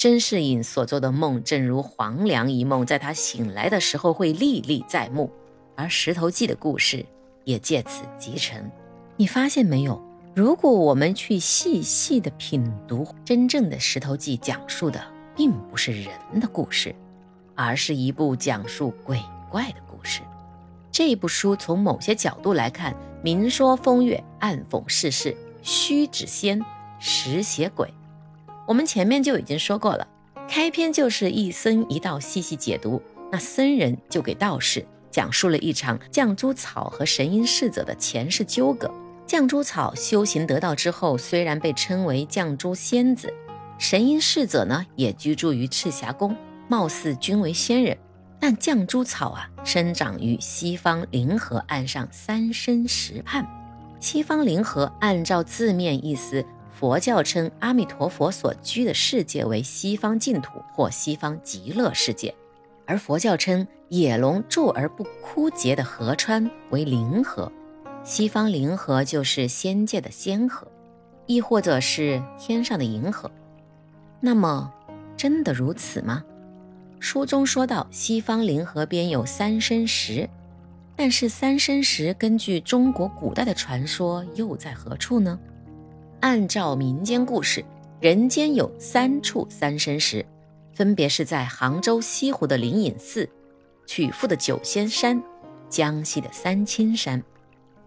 甄士隐所做的梦，正如黄粱一梦，在他醒来的时候会历历在目，而石头记的故事也借此集成。你发现没有？如果我们去细细的品读，真正的石头记讲述的并不是人的故事，而是一部讲述鬼怪的故事。这部书从某些角度来看，明说风月，暗讽世事，虚指仙，实写鬼。我们前面就已经说过了，开篇就是一僧一道细细解读，那僧人就给道士讲述了一场绛珠草和神瑛侍者的前世纠葛。绛珠草修行得道之后，虽然被称为绛珠仙子，神瑛侍者呢也居住于赤霞宫，貌似均为仙人，但绛珠草啊生长于西方灵河岸上三生石畔。西方灵河按照字面意思。佛教称阿弥陀佛所居的世界为西方净土或西方极乐世界，而佛教称野龙住而不枯竭的河川为灵河，西方灵河就是仙界的仙河，亦或者是天上的银河。那么，真的如此吗？书中说到西方灵河边有三生石，但是三生石根据中国古代的传说又在何处呢？按照民间故事，人间有三处三生石，分别是在杭州西湖的灵隐寺、曲阜的九仙山、江西的三清山。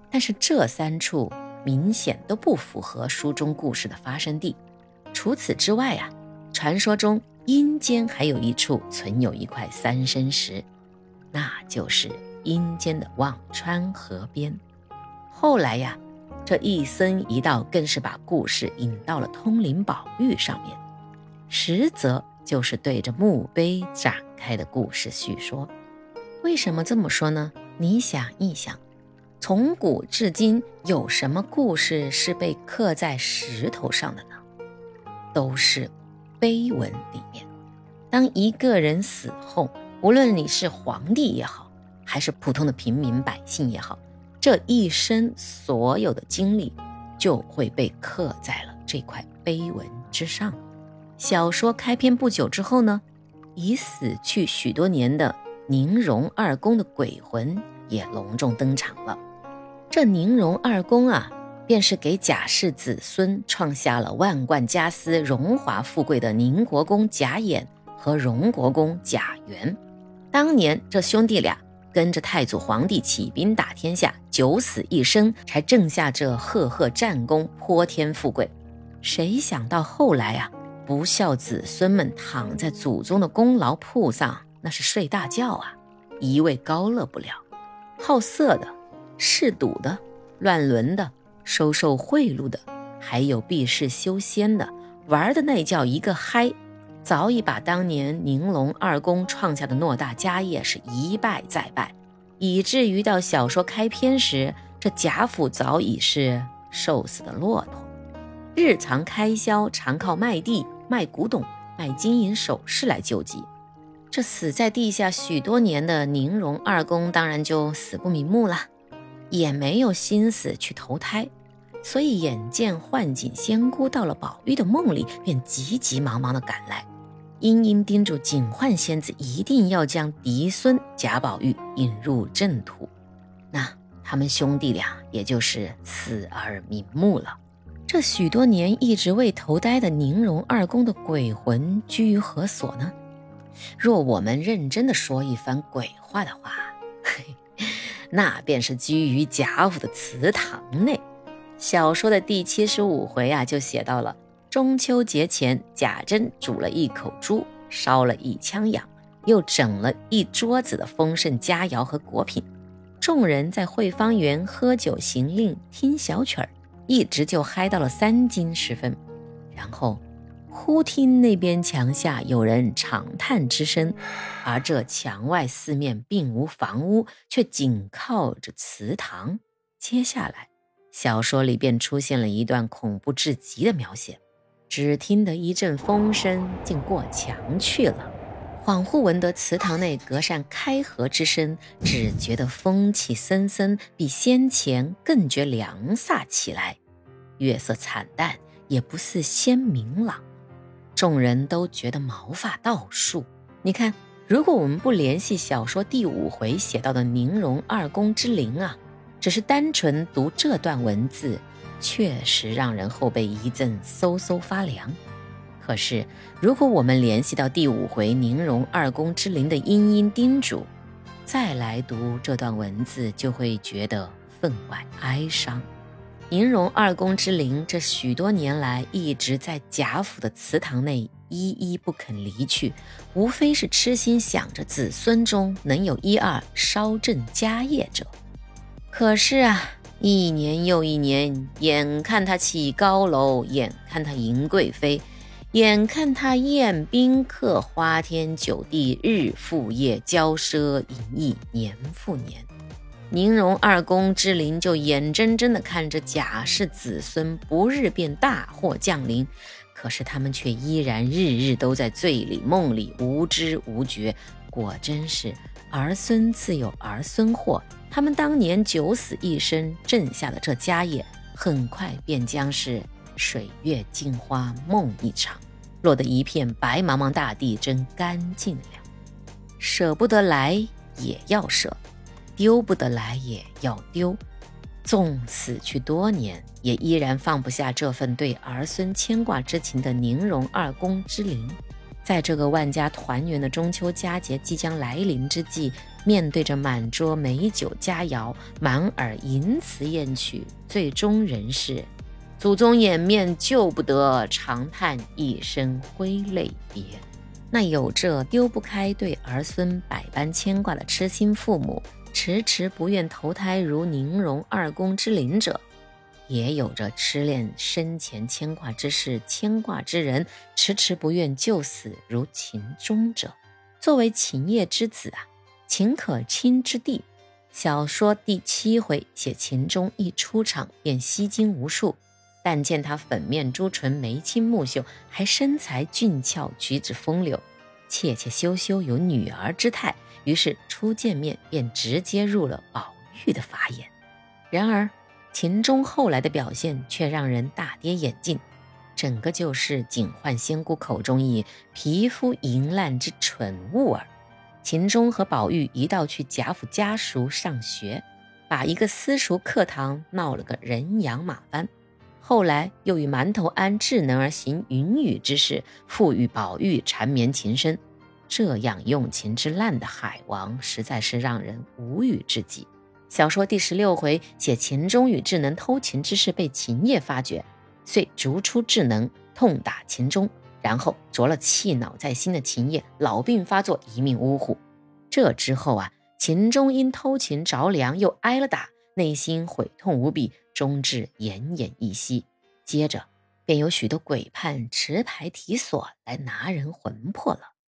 但是这三处明显都不符合书中故事的发生地。除此之外啊，传说中阴间还有一处存有一块三生石，那就是阴间的忘川河边。后来呀。这一僧一道更是把故事引到了通灵宝玉上面，实则就是对着墓碑展开的故事叙说。为什么这么说呢？你想一想，从古至今有什么故事是被刻在石头上的呢？都是碑文里面。当一个人死后，无论你是皇帝也好，还是普通的平民百姓也好。这一生所有的经历就会被刻在了这块碑文之上。小说开篇不久之后呢，已死去许多年的宁荣二公的鬼魂也隆重登场了。这宁荣二公啊，便是给贾氏子孙创下了万贯家私、荣华富贵的宁国公贾演和荣国公贾元。当年这兄弟俩。跟着太祖皇帝起兵打天下，九死一生，才挣下这赫赫战功，泼天富贵。谁想到后来啊，不孝子孙们躺在祖宗的功劳簿上，那是睡大觉啊，一味高乐不了。好色的、嗜赌的、乱伦的、收受贿赂的，还有避世修仙的，玩的那叫一个嗨。早已把当年宁荣二公创下的偌大家业是一败再败，以至于到小说开篇时，这贾府早已是瘦死的骆驼，日常开销常靠卖地、卖古董、卖金银首饰来救济。这死在地下许多年的宁荣二公当然就死不瞑目了，也没有心思去投胎，所以眼见幻景仙姑到了宝玉的梦里，便急急忙忙地赶来。殷殷叮嘱警幻仙子一定要将嫡孙贾宝玉引入正途，那他们兄弟俩也就是死而瞑目了。这许多年一直未投胎的宁荣二公的鬼魂居于何所呢？若我们认真的说一番鬼话的话，那便是居于贾府的祠堂内。小说的第七十五回啊，就写到了。中秋节前，贾珍煮了一口猪，烧了一枪羊，又整了一桌子的丰盛佳肴和果品。众人在汇芳园喝酒行令，听小曲儿，一直就嗨到了三更时分。然后，忽听那边墙下有人长叹之声，而这墙外四面并无房屋，却紧靠着祠堂。接下来，小说里便出现了一段恐怖至极的描写。只听得一阵风声，竟过墙去了。恍惚闻得祠堂内隔扇开合之声，只觉得风气森森，比先前更觉凉飒起来。月色惨淡，也不似先明朗。众人都觉得毛发倒竖。你看，如果我们不联系小说第五回写到的宁荣二公之灵啊，只是单纯读这段文字，确实让人后背一阵嗖嗖发凉。可是，如果我们联系到第五回宁荣二公之灵的殷殷叮嘱，再来读这段文字，就会觉得分外哀伤。宁荣二公之灵这许多年来一直在贾府的祠堂内依依不肯离去，无非是痴心想着子孙中能有一二稍正家业者。可是啊，一年又一年，眼看他起高楼，眼看他迎贵妃。眼看他宴宾客，花天酒地，日复夜，骄奢淫逸，年复年。宁荣二公之灵就眼睁睁地看着贾氏子孙不日便大祸降临，可是他们却依然日日都在醉里梦里无知无觉。果真是儿孙自有儿孙祸，他们当年九死一生挣下的这家业，很快便将是。水月镜花梦一场，落得一片白茫茫大地真干净了。舍不得来也要舍，丢不得来也要丢。纵死去多年，也依然放不下这份对儿孙牵挂之情的宁荣二公之灵。在这个万家团圆的中秋佳节即将来临之际，面对着满桌美酒佳肴，满耳淫词艳曲，最终仍是。祖宗掩面救不得，长叹一声挥泪别。那有着丢不开对儿孙百般牵挂的痴心父母，迟迟不愿投胎如宁荣二公之灵者，也有着痴恋生前牵挂之事、牵挂之人，迟迟不愿就死如秦钟者。作为秦业之子啊，秦可卿之弟，小说第七回写秦钟一出场便吸睛无数。但见他粉面朱唇，眉清目秀，还身材俊俏，举止风流，怯怯羞羞，有女儿之态。于是初见面便直接入了宝玉的法眼。然而秦钟后来的表现却让人大跌眼镜，整个就是警幻仙姑口中以皮肤淫烂之蠢物儿。秦钟和宝玉一道去贾府家塾上学，把一个私塾课堂闹了个人仰马翻。后来又与馒头庵智能而行云雨之事，赋予宝玉缠绵情深，这样用情之烂的海王，实在是让人无语至极。小说第十六回写秦钟与智能偷情之事被秦业发觉，遂逐出智能，痛打秦钟，然后着了气恼在心的秦业老病发作，一命呜呼。这之后啊，秦钟因偷情着凉，又挨了打。内心悔痛无比，终至奄奄一息。接着，便有许多鬼判持牌提锁来拿人魂魄了。